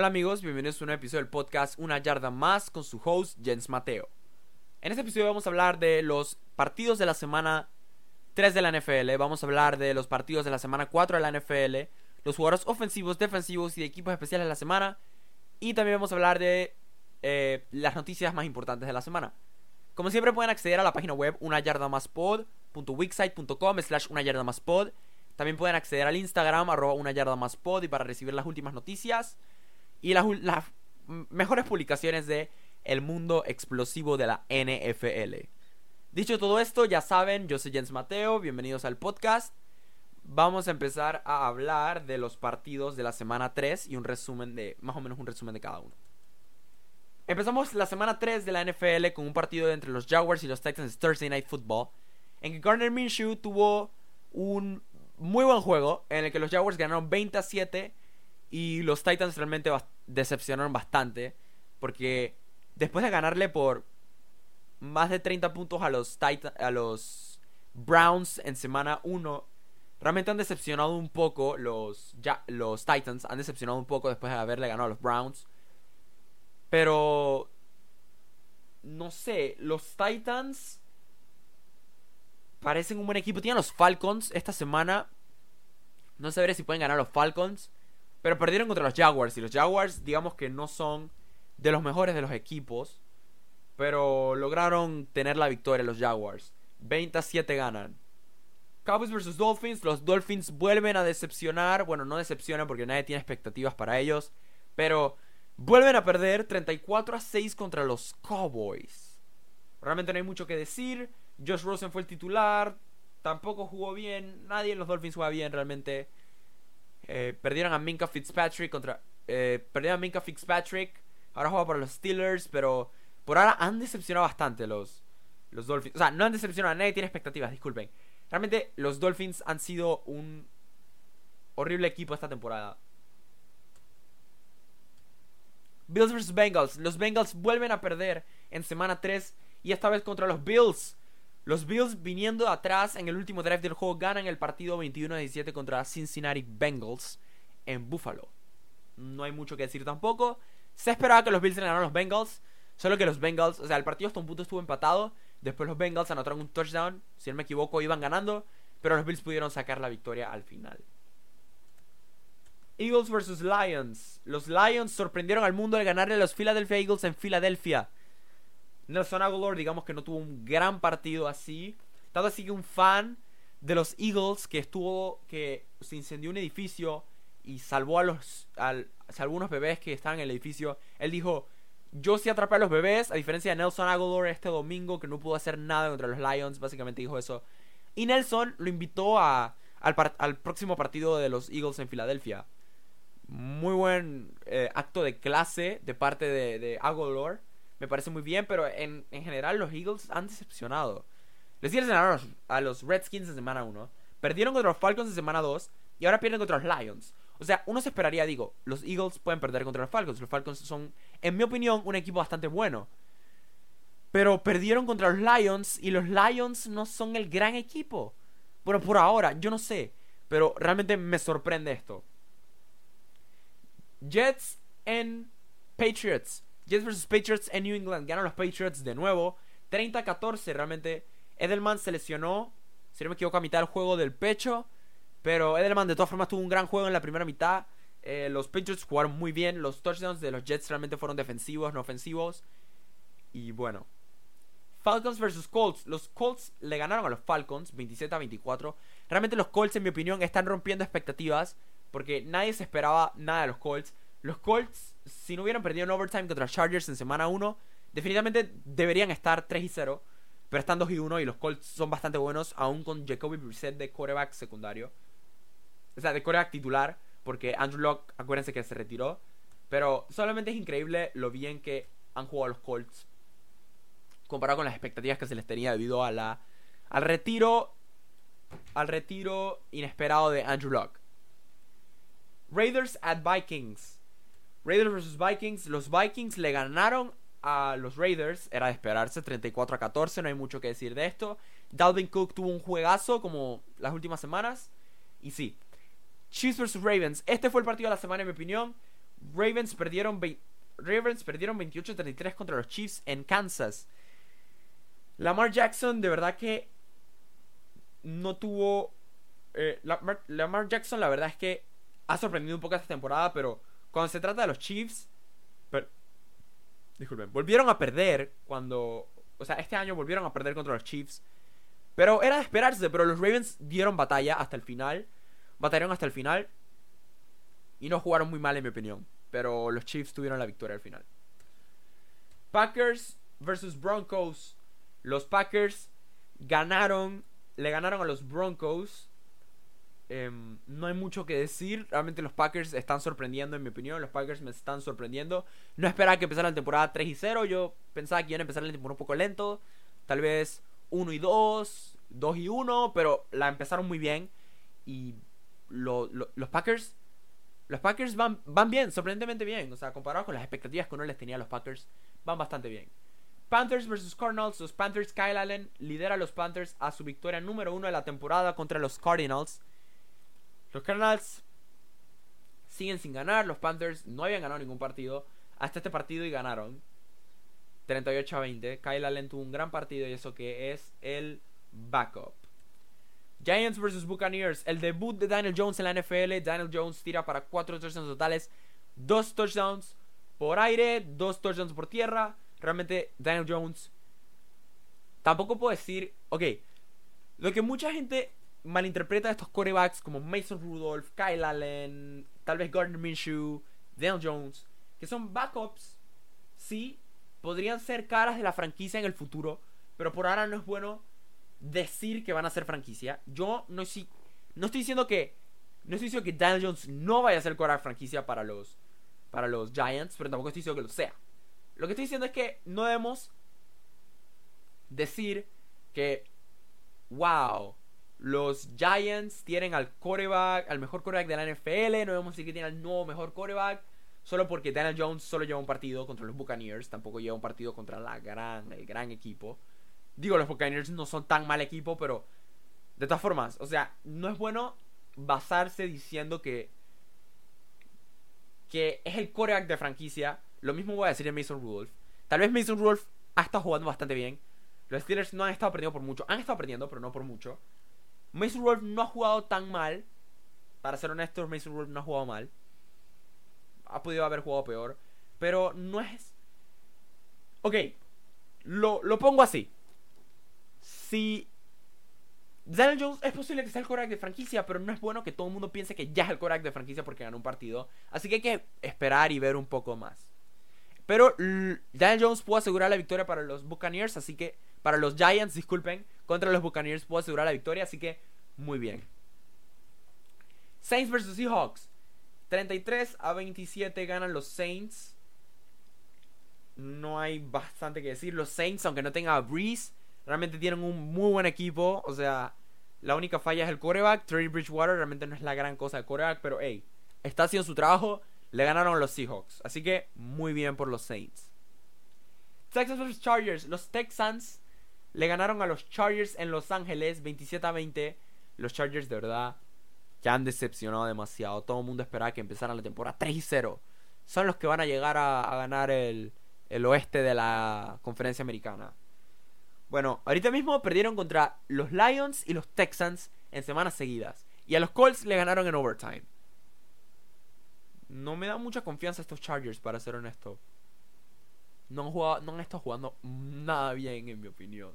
Hola amigos, bienvenidos a un episodio del podcast Una Yarda Más con su host Jens Mateo. En este episodio vamos a hablar de los partidos de la semana 3 de la NFL, vamos a hablar de los partidos de la semana 4 de la NFL, los jugadores ofensivos, defensivos y de equipos especiales de la semana, y también vamos a hablar de eh, las noticias más importantes de la semana. Como siempre pueden acceder a la página web unayardamaspod.wixsite.com slash unayardamaspod. También pueden acceder al Instagram arroba unayardamaspod y para recibir las últimas noticias y las, mejores publicaciones de el mundo explosivo de la NFL. Dicho todo esto, ya saben, yo soy Jens Mateo, bienvenidos al podcast. Vamos a empezar a hablar de los partidos de la semana 3 y un resumen de, más o menos un resumen de cada uno. Empezamos la semana 3 de la NFL con un partido entre los Jaguars y los Titans Thursday Night Football, en que Garner Minshew tuvo un muy buen juego, en el que los Jaguars ganaron 20 a 7 y los Titans realmente decepcionaron bastante, porque después de ganarle por más de 30 puntos a los, a los Browns en semana 1, realmente han decepcionado un poco los, los Titans, han decepcionado un poco después de haberle ganado a los Browns. Pero. No sé, los Titans. Parecen un buen equipo. Tienen los Falcons esta semana. No sabré si pueden ganar los Falcons. Pero perdieron contra los Jaguars. Y los Jaguars, digamos que no son de los mejores de los equipos. Pero lograron tener la victoria los Jaguars. 20 a 7 ganan. Cowboys vs Dolphins. Los Dolphins vuelven a decepcionar. Bueno, no decepcionan porque nadie tiene expectativas para ellos. Pero Vuelven a perder 34 a 6 contra los Cowboys. Realmente no hay mucho que decir. Josh Rosen fue el titular. Tampoco jugó bien. Nadie en los Dolphins juega bien realmente. Eh, perdieron a Minka Fitzpatrick contra. Eh, perdieron a Minka Fitzpatrick. Ahora juega para los Steelers. Pero por ahora han decepcionado bastante los, los Dolphins. O sea, no han decepcionado nadie. Tiene expectativas, disculpen. Realmente los Dolphins han sido un horrible equipo esta temporada. Bills vs Bengals. Los Bengals vuelven a perder en semana 3 y esta vez contra los Bills. Los Bills viniendo atrás en el último drive del juego ganan el partido 21 17 contra Cincinnati Bengals en Buffalo. No hay mucho que decir tampoco. Se esperaba que los Bills ganaran los Bengals. Solo que los Bengals, o sea, el partido hasta un punto estuvo empatado. Después los Bengals anotaron un touchdown. Si no me equivoco, iban ganando. Pero los Bills pudieron sacar la victoria al final. Eagles vs Lions. Los Lions sorprendieron al mundo al ganarle a los Philadelphia Eagles en Filadelfia. Nelson Aguilar, digamos que no tuvo un gran partido así. Tanto así que un fan de los Eagles que estuvo, que se incendió un edificio y salvó a los, a algunos bebés que estaban en el edificio. Él dijo, yo sí atrapé a los bebés, a diferencia de Nelson Aguilar este domingo que no pudo hacer nada contra los Lions, básicamente dijo eso. Y Nelson lo invitó a, al, al próximo partido de los Eagles en Filadelfia muy buen eh, acto de clase de parte de, de Me parece muy bien, pero en, en, general los Eagles han decepcionado. Les dieron a los, a los Redskins en semana 1. Perdieron contra los Falcons en semana 2. Y ahora pierden contra los Lions. O sea, uno se esperaría, digo, los Eagles pueden perder contra los Falcons. Los Falcons son, en mi opinión, un equipo bastante bueno. Pero perdieron contra los Lions y los Lions no son el gran equipo. Bueno, por ahora, yo no sé. Pero realmente me sorprende esto. Jets en Patriots. Jets vs Patriots en New England. Ganan los Patriots de nuevo. 30-14. Realmente Edelman se lesionó. Si no me equivoco, a mitad del juego del pecho. Pero Edelman de todas formas tuvo un gran juego en la primera mitad. Eh, los Patriots jugaron muy bien. Los touchdowns de los Jets realmente fueron defensivos, no ofensivos. Y bueno. Falcons vs Colts. Los Colts le ganaron a los Falcons 27 a 24. Realmente los Colts, en mi opinión, están rompiendo expectativas. Porque nadie se esperaba nada de los Colts. Los Colts, si no hubieran perdido en overtime contra Chargers en semana 1, definitivamente deberían estar 3 y 0. Pero están 2 y 1 y los Colts son bastante buenos, aún con Jacoby Brissett de quarterback secundario. O sea, de quarterback titular, porque Andrew Locke, acuérdense que se retiró. Pero solamente es increíble lo bien que han jugado los Colts comparado con las expectativas que se les tenía debido a la al retiro al retiro inesperado de Andrew Locke. Raiders at Vikings. Raiders vs Vikings. Los Vikings le ganaron a los Raiders. Era de esperarse 34 a 14. No hay mucho que decir de esto. Dalvin Cook tuvo un juegazo como las últimas semanas. Y sí. Chiefs vs Ravens. Este fue el partido de la semana en mi opinión. Ravens perdieron, Ravens perdieron 28-33 contra los Chiefs en Kansas. Lamar Jackson, de verdad que no tuvo. Eh, Lamar, Jackson, la verdad es que ha sorprendido un poco esta temporada, pero cuando se trata de los Chiefs. disculpen, volvieron a perder cuando. O sea, este año volvieron a perder contra los Chiefs. Pero era de esperarse, pero los Ravens dieron batalla hasta el final. Batallaron hasta el final. Y no jugaron muy mal, en mi opinión. Pero los Chiefs tuvieron la victoria al final. Packers versus Broncos. Los Packers ganaron. Le ganaron a los Broncos. Em, no hay mucho que decir. Realmente los Packers están sorprendiendo, en mi opinión. Los Packers me están sorprendiendo. No esperaba que empezara la temporada 3 y 0. Yo pensaba que iban a empezar la temporada un poco lento. Tal vez 1 y 2, 2 y 1. Pero la empezaron muy bien. Y los Packers los Packers van, van bien, sorprendentemente bien. O sea, comparado con las expectativas que uno les tenía a los Packers, van bastante bien. Panthers vs Cardinals. Los Panthers, Kyle Allen lidera a los Panthers a su victoria número uno de la temporada contra los Cardinals. Los Cardinals siguen sin ganar. Los Panthers no habían ganado ningún partido hasta este partido y ganaron. 38 a 20. Kyle Allen tuvo un gran partido y eso que es el backup. Giants vs Buccaneers. El debut de Daniel Jones en la NFL. Daniel Jones tira para 4 touchdowns totales. 2 touchdowns por aire, 2 touchdowns por tierra. Realmente Daniel Jones... Tampoco puedo decir... Ok. Lo que mucha gente malinterpreta de estos quarterbacks como Mason Rudolph, Kyle Allen, tal vez Gardner Minshew, Daniel Jones, que son backups, sí, podrían ser caras de la franquicia en el futuro, pero por ahora no es bueno decir que van a ser franquicia. Yo no, si, no estoy diciendo que. No estoy diciendo que Daniel Jones no vaya a ser de franquicia para los, para los Giants, pero tampoco estoy diciendo que lo sea. Lo que estoy diciendo es que no debemos decir que, wow, los Giants tienen al coreback, al mejor coreback de la NFL, no debemos decir que tienen al nuevo mejor coreback, solo porque Daniel Jones solo lleva un partido contra los Buccaneers, tampoco lleva un partido contra la gran, el gran equipo. Digo, los Buccaneers no son tan mal equipo, pero de todas formas, o sea, no es bueno basarse diciendo que que es el coreback de franquicia. Lo mismo voy a decir de Mason Rudolph. Tal vez Mason Rudolph ha estado jugando bastante bien. Los Steelers no han estado perdiendo por mucho. Han estado perdiendo, pero no por mucho. Mason Rudolph no ha jugado tan mal. Para ser honestos, Mason Rudolph no ha jugado mal. Ha podido haber jugado peor. Pero no es... Ok. Lo, lo pongo así si Daniel Jones es posible que sea el quarterback de franquicia, pero no es bueno que todo el mundo piense que ya es el quarterback de franquicia porque ganó un partido. Así que hay que esperar y ver un poco más. Pero Daniel Jones pudo asegurar la victoria para los Buccaneers, así que para los Giants, disculpen, contra los Buccaneers pudo asegurar la victoria, así que muy bien. Saints vs Seahawks. 33 a 27 ganan los Saints. No hay bastante que decir. Los Saints, aunque no tenga Breeze, Realmente tienen un muy buen equipo. O sea, la única falla es el coreback. Trey Bridgewater realmente no es la gran cosa de coreback. Pero hey, está haciendo su trabajo. Le ganaron los Seahawks. Así que muy bien por los Saints. Texas vs Chargers. Los Texans le ganaron a los Chargers en Los Ángeles 27 a 20. Los Chargers de verdad ya han decepcionado demasiado. Todo el mundo esperaba que empezaran la temporada 3 y 0. Son los que van a llegar a, a ganar el, el oeste de la conferencia americana. Bueno, ahorita mismo perdieron contra los Lions y los Texans en semanas seguidas. Y a los Colts le ganaron en overtime. No me da mucha confianza estos Chargers, para ser honesto. No han, jugado, no han estado jugando nada bien, en mi opinión.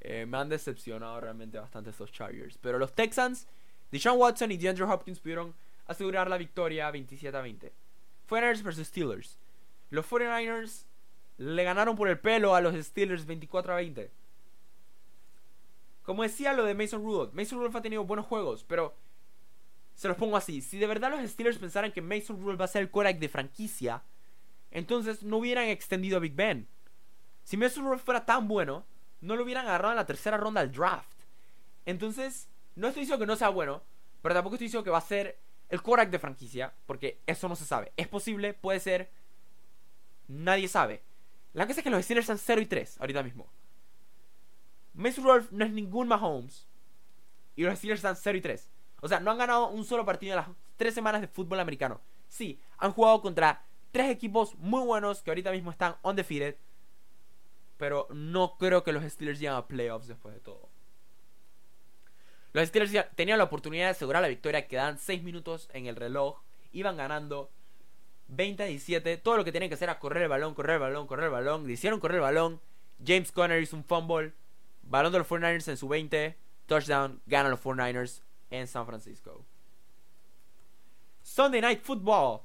Eh, me han decepcionado realmente bastante estos Chargers. Pero los Texans, Deshaun Watson y DeAndre Hopkins pudieron asegurar la victoria 27 a 20. 49ers vs Steelers. Los 49ers le ganaron por el pelo a los Steelers 24 a 20. Como decía lo de Mason Rudolph, Mason Rudolph ha tenido buenos juegos, pero se los pongo así, si de verdad los Steelers pensaran que Mason Rudolph va a ser el quarterback de franquicia, entonces no hubieran extendido a Big Ben. Si Mason Rudolph fuera tan bueno, no lo hubieran agarrado en la tercera ronda del draft. Entonces, no estoy diciendo que no sea bueno, pero tampoco estoy diciendo que va a ser el quarterback de franquicia, porque eso no se sabe. Es posible, puede ser, nadie sabe. La cosa es que los Steelers están 0 y 3 ahorita mismo. Mason Rudolph no es ningún Mahomes. Y los Steelers están 0 y 3. O sea, no han ganado un solo partido en las 3 semanas de fútbol americano. Sí, han jugado contra tres equipos muy buenos que ahorita mismo están undefeated. Pero no creo que los Steelers lleguen a playoffs después de todo. Los Steelers tenían la oportunidad de asegurar la victoria. Quedan 6 minutos en el reloj. Iban ganando 20 a 17. Todo lo que tenían que hacer era correr el balón, correr el balón, correr el balón. Hicieron correr el balón. James Conner hizo un fumble. Balón de los 49ers en su 20. Touchdown. Ganan los 49ers en San Francisco. Sunday Night Football.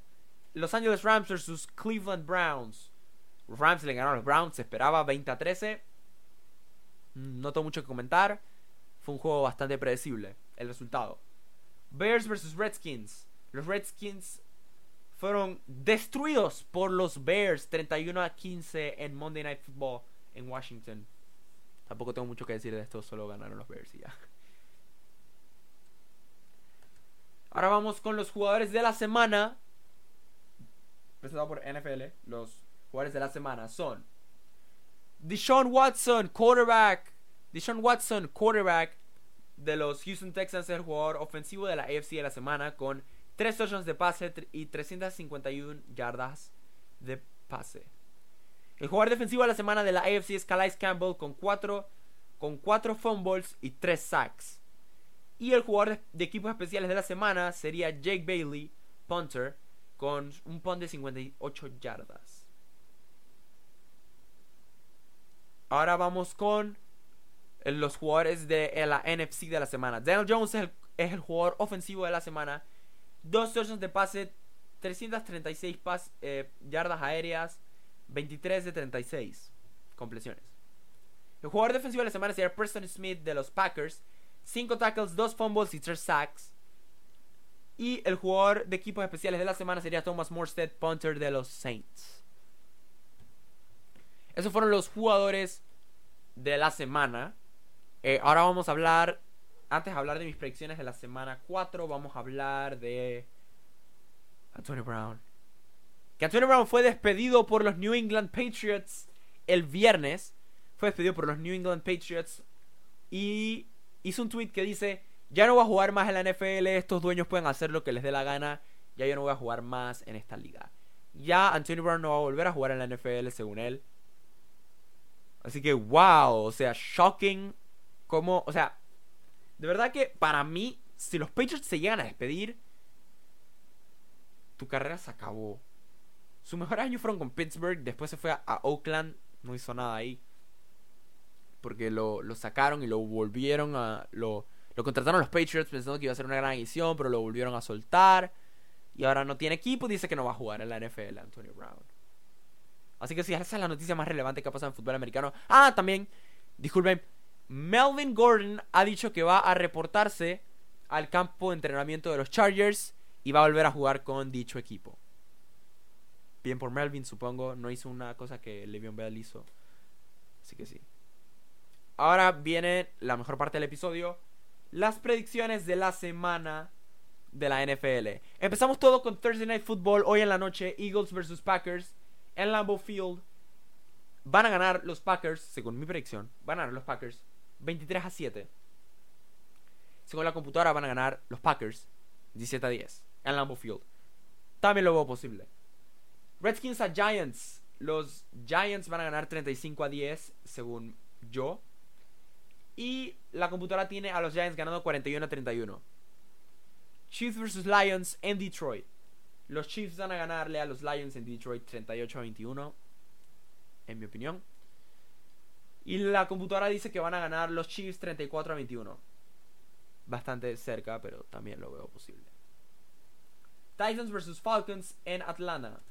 Los Angeles Rams versus Cleveland Browns. Los Rams le ganaron a los Browns. Se esperaba 20 a 13. No tengo mucho que comentar. Fue un juego bastante predecible. El resultado. Bears versus Redskins. Los Redskins fueron destruidos por los Bears 31 a 15 en Monday Night Football en Washington. Tampoco tengo mucho que decir de esto, solo ganaron los Bears y ya. Ahora vamos con los jugadores de la semana. Presentado por NFL. Los jugadores de la semana son Deshaun Watson, quarterback. Deshaun Watson, quarterback de los Houston Texans, el jugador ofensivo de la AFC de la semana con 3 touchdowns de pase y 351 yardas de pase. El jugador defensivo de la semana de la AFC es Calais Campbell con 4 con cuatro fumbles y 3 sacks. Y el jugador de equipos especiales de la semana sería Jake Bailey, punter, con un punt de 58 yardas. Ahora vamos con los jugadores de la NFC de la semana. Daniel Jones es el, jugador ofensivo de la semana. Dos touchdowns de pase, 336 eh, yardas aéreas, 23 de 36 completiones. El jugador defensivo de la semana sería Preston Smith de los Packers. 5 tackles, 2 fumbles y 3 sacks. Y el jugador de equipos especiales de la semana sería Thomas Morstead, punter de los Saints. Esos fueron los jugadores de la semana. Eh, ahora vamos a hablar, antes de hablar de mis predicciones de la semana 4, vamos a hablar de Antonio Brown. Que Antonio Brown fue despedido por los New England Patriots el viernes. Fue despedido por los New England Patriots y hizo un tweet que dice, ya no voy a jugar más en la NFL, estos dueños pueden hacer lo que les dé la gana, ya yo no voy a jugar más en esta liga. Ya Antonio Brown no va a volver a jugar en la NFL según él. Así que wow, o sea, shocking como, o sea, de verdad que para mí, si los Patriots se llegan a despedir, tu carrera se acabó. Sus mejores años fueron con Pittsburgh, después se fue a, Oakland, no hizo nada ahí. Porque lo, sacaron y lo volvieron a... Lo, lo contrataron los Patriots pensando que iba a ser una gran edición, pero lo volvieron a soltar. Y ahora no tiene equipo, dice que no va a jugar en la NFL, Antonio Brown. Así que sí, esa es la noticia más relevante que ha pasado en fútbol americano. Ah, también, disculpen, Melvin Gordon ha dicho que va a reportarse al campo de entrenamiento de los Chargers y va a volver a jugar con dicho equipo. Bien por Melvin, supongo. No hizo una cosa que Le'Veon Bell hizo. Así que sí. Ahora viene la mejor parte del episodio. Las predicciones de la semana de la NFL. Empezamos todo con Thursday Night Football. Hoy en la noche, Eagles vs Packers. En Lambeau Field. Van a ganar los Packers, según mi predicción. Van a ganar los Packers 23 a 7. Según la computadora van a ganar los Packers 17 a 10 en Lambeau Field. También lo veo posible. Redskins a Giants. Los Giants van a ganar 35 a 10 según yo. Y la computadora tiene a los Giants ganando 41 a 31. Chiefs vs Lions en Detroit. Los Chiefs van a ganarle a los Lions en Detroit 38 a 21. En mi opinión. Y la computadora dice que van a ganar los Chiefs 34 a 21. Bastante cerca, pero también lo veo posible. Titans vs Falcons en Atlanta.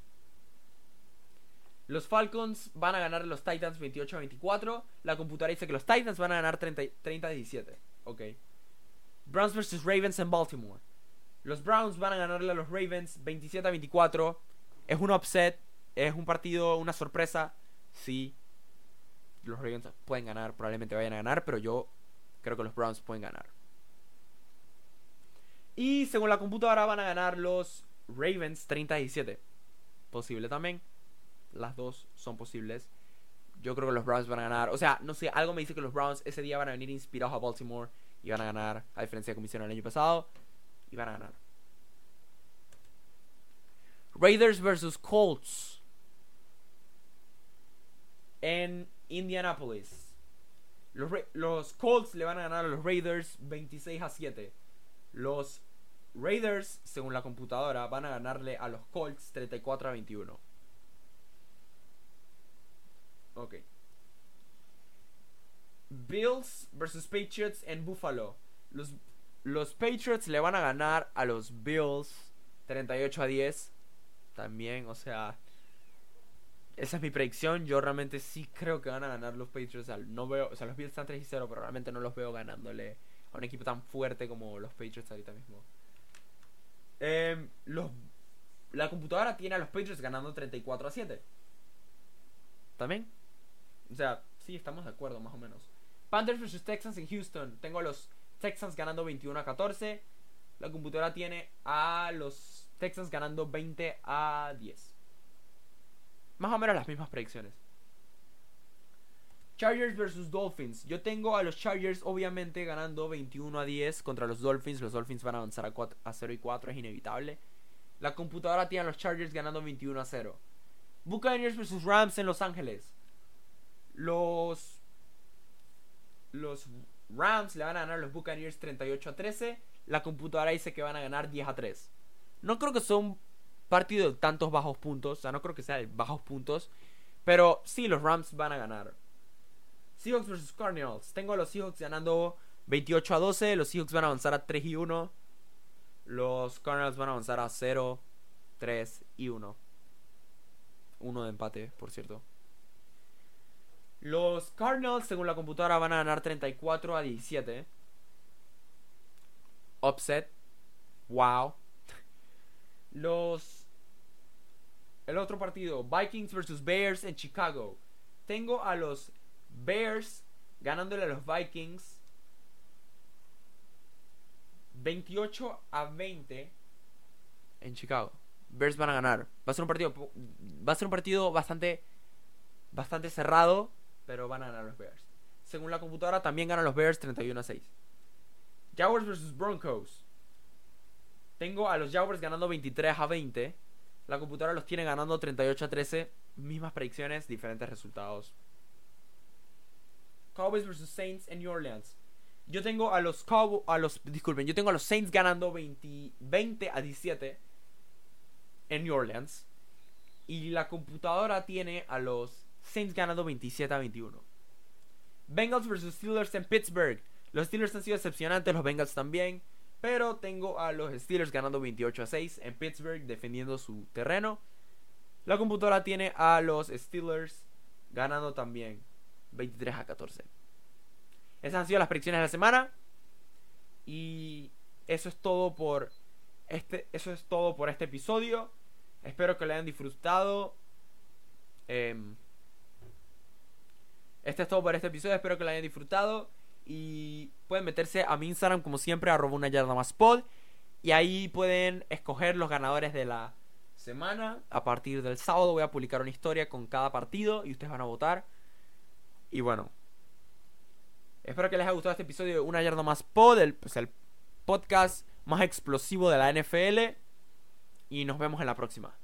Los Falcons van a ganar los Titans 28 a 24. La computadora dice que los Titans van a ganar 30, 30 a 17. Ok. Browns vs Ravens en Baltimore. Los Browns van a ganarle a los Ravens 27 a 24. Es un upset. Es un partido, una sorpresa. Sí los Ravens pueden ganar, probablemente vayan a ganar, pero yo creo que los Browns pueden ganar. Y según la computadora van a ganar los Ravens 37. Posible también. Las dos son posibles. Yo creo que los Browns van a ganar. O sea, no sé, algo me dice que los Browns ese día van a venir inspirados a Baltimore y van a ganar, a diferencia de como hicieron el año pasado. Y van a ganar. Raiders versus Colts en Indianapolis. Los, los, Colts le van a ganar a los Raiders 26 a 7. Los Raiders, según la computadora, van a ganarle a los Colts 34 a 21. Ok. Bills versus Patriots en Buffalo. Los, los Patriots le van a ganar a los Bills 38 a 10. También, o sea, esa es mi predicción. Yo realmente sí creo que van a ganar los Patriots. No veo, o sea, los Bills están 3 y 0, pero realmente no los veo ganándole a un equipo tan fuerte como los Patriots ahorita mismo. Em, los, la computadora tiene a los Patriots ganando 34 a 7. ¿También? O sea, sí, estamos de acuerdo, más o menos. Panthers vs Texans en Houston. Tengo a los Texans ganando 21 a 14. La computadora tiene a los Texans ganando 20 a 10. Más o menos las mismas predicciones. Chargers vs Dolphins. Yo tengo a los Chargers obviamente ganando 21 a 10 contra los Dolphins. Los Dolphins van a avanzar a, a 0 y 4, es inevitable. La computadora tiene a los Chargers ganando 21 a 0. Buccaneers vs Rams en Los Ángeles. Los los Rams le van a ganar a los Buccaneers 38 a 13. La computadora dice que van a ganar 10 a 3. No creo que sea un partido de tantos bajos puntos. O sea, no creo que sea de bajos puntos. Pero sí, los Rams van a ganar. Seahawks vs Cardinals. Tengo a los Seahawks ganando 28 a 12. Los Seahawks van a avanzar a 3 y 1. Los Cardinals van a avanzar a 0, 3 y 1. Uno de empate, por cierto. Los Cardinals, según la computadora, van a ganar 34 a 17. Upset. Wow. Los. El otro partido, Vikings versus Bears en Chicago. Tengo a los Bears ganándole a los Vikings 28 a 20 en Chicago. Bears van a ganar. Va a ser un partido va a ser un partido bastante bastante cerrado, pero van a ganar los Bears. Según la computadora también ganan los Bears 31 a 6. Jaguars vs Broncos. Tengo a los Jaguars ganando 23 a 20. La computadora los tiene ganando 38 a 13. Mismas predicciones, diferentes resultados. Cowboys vs Saints en New Orleans. Yo tengo a los Cowboys, a los disculpen, yo tengo a los Saints ganando 20, 20 a 17 en New Orleans y la computadora tiene a los Saints ganando 27 a 21. Bengals vs Steelers en Pittsburgh. Los Steelers han sido decepcionantes, los Bengals también, pero tengo a los Steelers ganando 28 a 6 en Pittsburgh defendiendo su terreno. La computadora tiene a los Steelers ganando también 23 a 14. Esas han sido las predicciones de la semana. Y eso es todo por este, eso es todo por este episodio. Espero que lo hayan disfrutado. Em, este es todo por este episodio. Espero que lo hayan disfrutado. Y pueden meterse a mi Instagram, como siempre, arroba una yarda más pod. Y ahí pueden escoger los ganadores de la semana. A partir del sábado voy a publicar una historia con cada partido y ustedes van a votar. Y bueno, espero que les haya gustado este episodio de Una Yarda Más Pod, el, pues, el podcast más explosivo de la NFL. Y nos vemos en la próxima.